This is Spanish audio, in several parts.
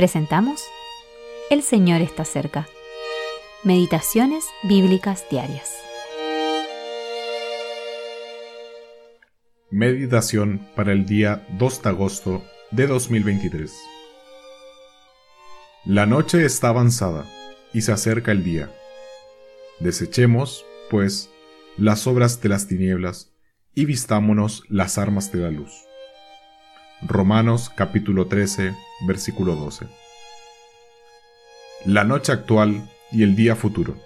presentamos El Señor está cerca. Meditaciones Bíblicas Diarias. Meditación para el día 2 de agosto de 2023. La noche está avanzada y se acerca el día. Desechemos, pues, las obras de las tinieblas y vistámonos las armas de la luz. Romanos capítulo 13, versículo 12. La noche actual y el día futuro.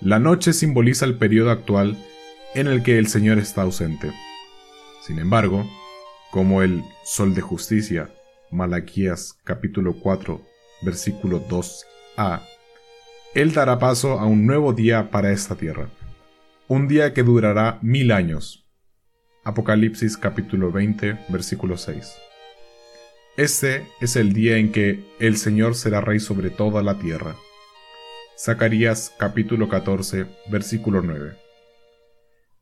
La noche simboliza el periodo actual en el que el Señor está ausente. Sin embargo, como el sol de justicia, Malaquías capítulo 4, versículo 2a, Él dará paso a un nuevo día para esta tierra, un día que durará mil años. Apocalipsis capítulo 20, versículo 6. Este es el día en que el Señor será rey sobre toda la tierra. Zacarías capítulo 14, versículo 9.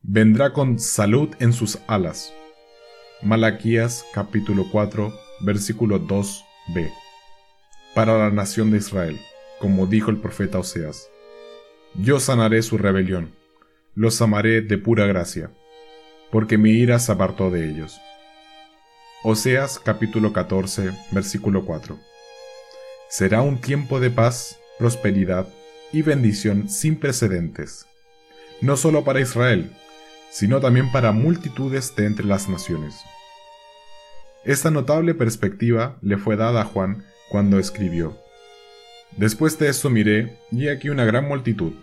Vendrá con salud en sus alas. Malaquías capítulo 4, versículo 2b. Para la nación de Israel, como dijo el profeta Oseas. Yo sanaré su rebelión, los amaré de pura gracia, porque mi ira se apartó de ellos. Oseas capítulo 14, versículo 4. Será un tiempo de paz, prosperidad y bendición sin precedentes, no solo para Israel, sino también para multitudes de entre las naciones. Esta notable perspectiva le fue dada a Juan cuando escribió, Después de eso miré, y aquí una gran multitud,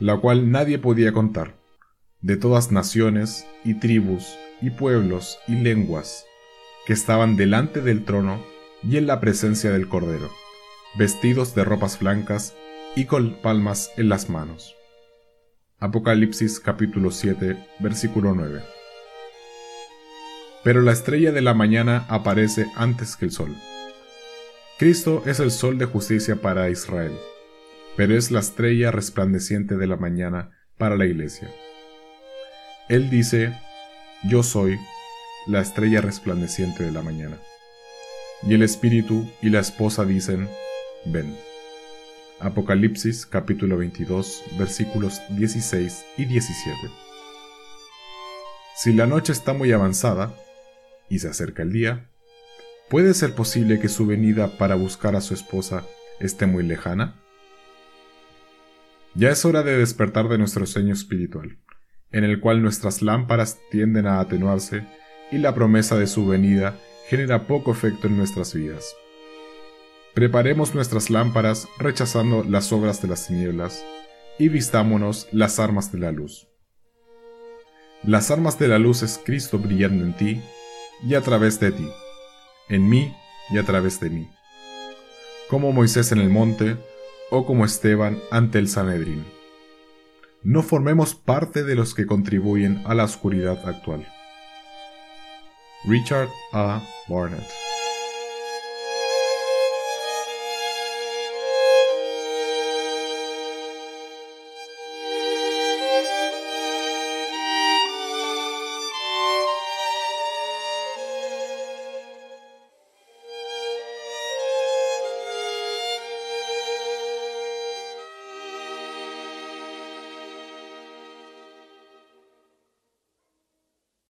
la cual nadie podía contar, de todas naciones, y tribus, y pueblos, y lenguas, que estaban delante del trono y en la presencia del Cordero, vestidos de ropas blancas y con palmas en las manos. Apocalipsis capítulo 7, versículo 9. Pero la estrella de la mañana aparece antes que el sol. Cristo es el sol de justicia para Israel, pero es la estrella resplandeciente de la mañana para la iglesia. Él dice, yo soy la estrella resplandeciente de la mañana. Y el espíritu y la esposa dicen, ven. Apocalipsis capítulo 22 versículos 16 y 17. Si la noche está muy avanzada y se acerca el día, ¿puede ser posible que su venida para buscar a su esposa esté muy lejana? Ya es hora de despertar de nuestro sueño espiritual, en el cual nuestras lámparas tienden a atenuarse y la promesa de su venida genera poco efecto en nuestras vidas. Preparemos nuestras lámparas rechazando las obras de las tinieblas y vistámonos las armas de la luz. Las armas de la luz es Cristo brillando en ti y a través de ti, en mí y a través de mí, como Moisés en el monte o como Esteban ante el Sanedrín. No formemos parte de los que contribuyen a la oscuridad actual. Richard A. Barnett